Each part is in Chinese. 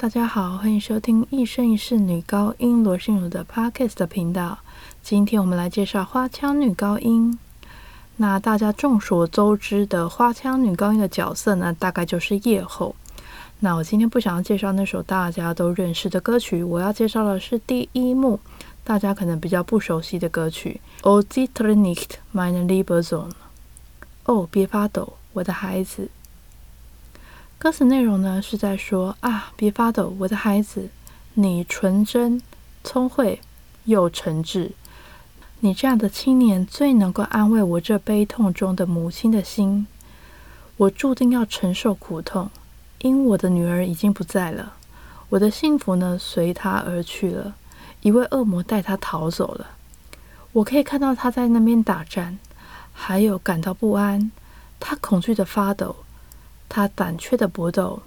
大家好，欢迎收听一生一世女高音罗心如的 Podcast 频道。今天我们来介绍花腔女高音。那大家众所周知的花腔女高音的角色呢，大概就是夜后。那我今天不想要介绍那首大家都认识的歌曲，我要介绍的是第一幕，大家可能比较不熟悉的歌曲《O Zittre nicht meine Liebe Sohn》。哦，别发抖，我的孩子。歌词内容呢是在说啊，别发抖，我的孩子，你纯真、聪慧又诚挚，你这样的青年最能够安慰我这悲痛中的母亲的心。我注定要承受苦痛，因我的女儿已经不在了，我的幸福呢随她而去了，一位恶魔带她逃走了。我可以看到她在那边打战，还有感到不安，她恐惧的发抖。他胆怯的搏斗，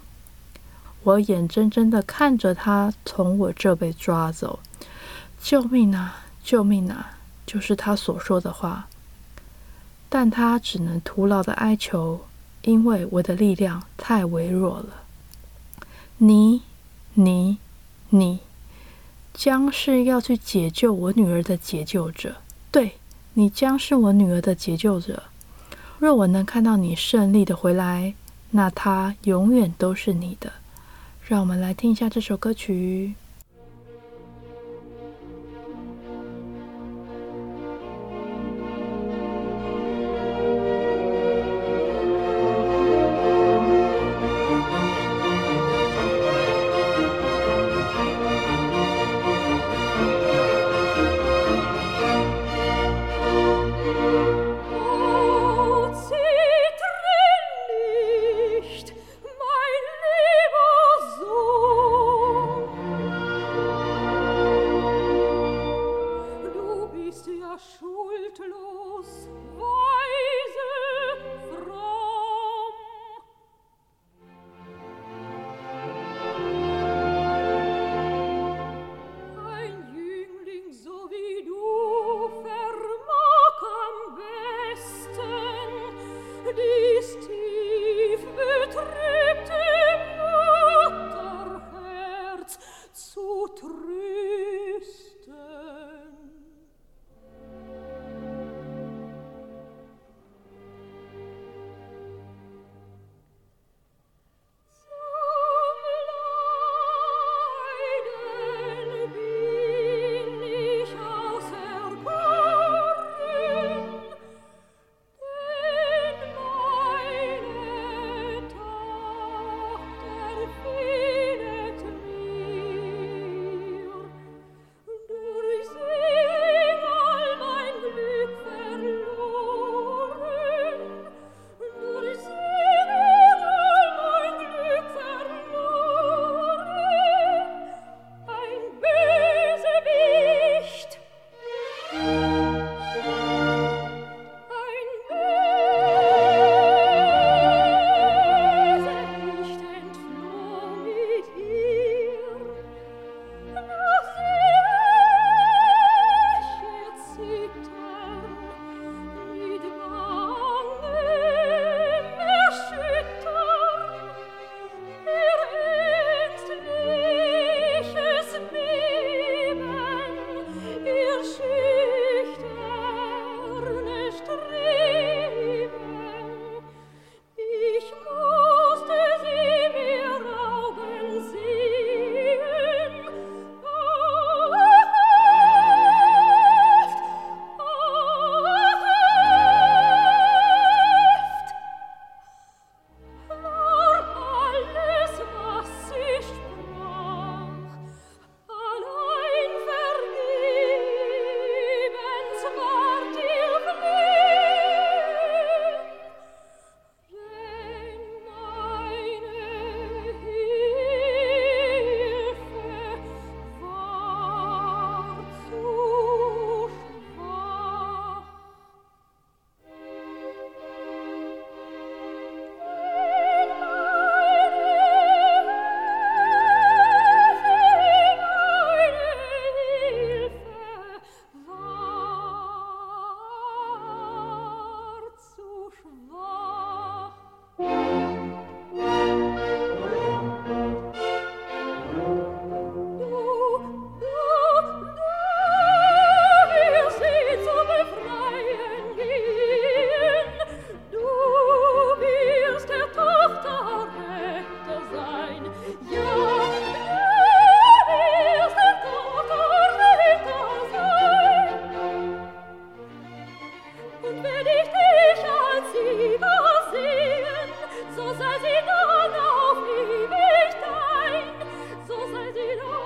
我眼睁睁的看着他从我这被抓走。救命啊！救命啊！就是他所说的话，但他只能徒劳的哀求，因为我的力量太微弱了。你、你、你，将是要去解救我女儿的解救者。对，你将是我女儿的解救者。若我能看到你胜利的回来。那它永远都是你的。让我们来听一下这首歌曲。Sera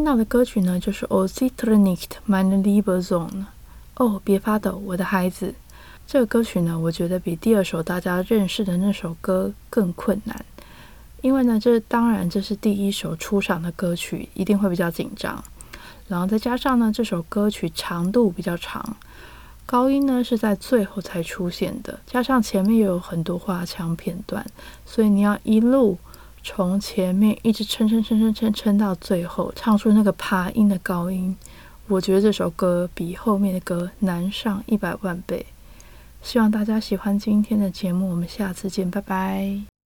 听到的歌曲呢，就是《O Zittr nicht, mein lieber Sohn》。哦，别发抖，我的孩子。这个歌曲呢，我觉得比第二首大家认识的那首歌更困难，因为呢，这当然这是第一首出场的歌曲，一定会比较紧张。然后再加上呢，这首歌曲长度比较长，高音呢是在最后才出现的，加上前面又有很多花腔片段，所以你要一路。从前面一直撑撑撑撑撑撑到最后，唱出那个爬音的高音，我觉得这首歌比后面的歌难上一百万倍。希望大家喜欢今天的节目，我们下次见，拜拜。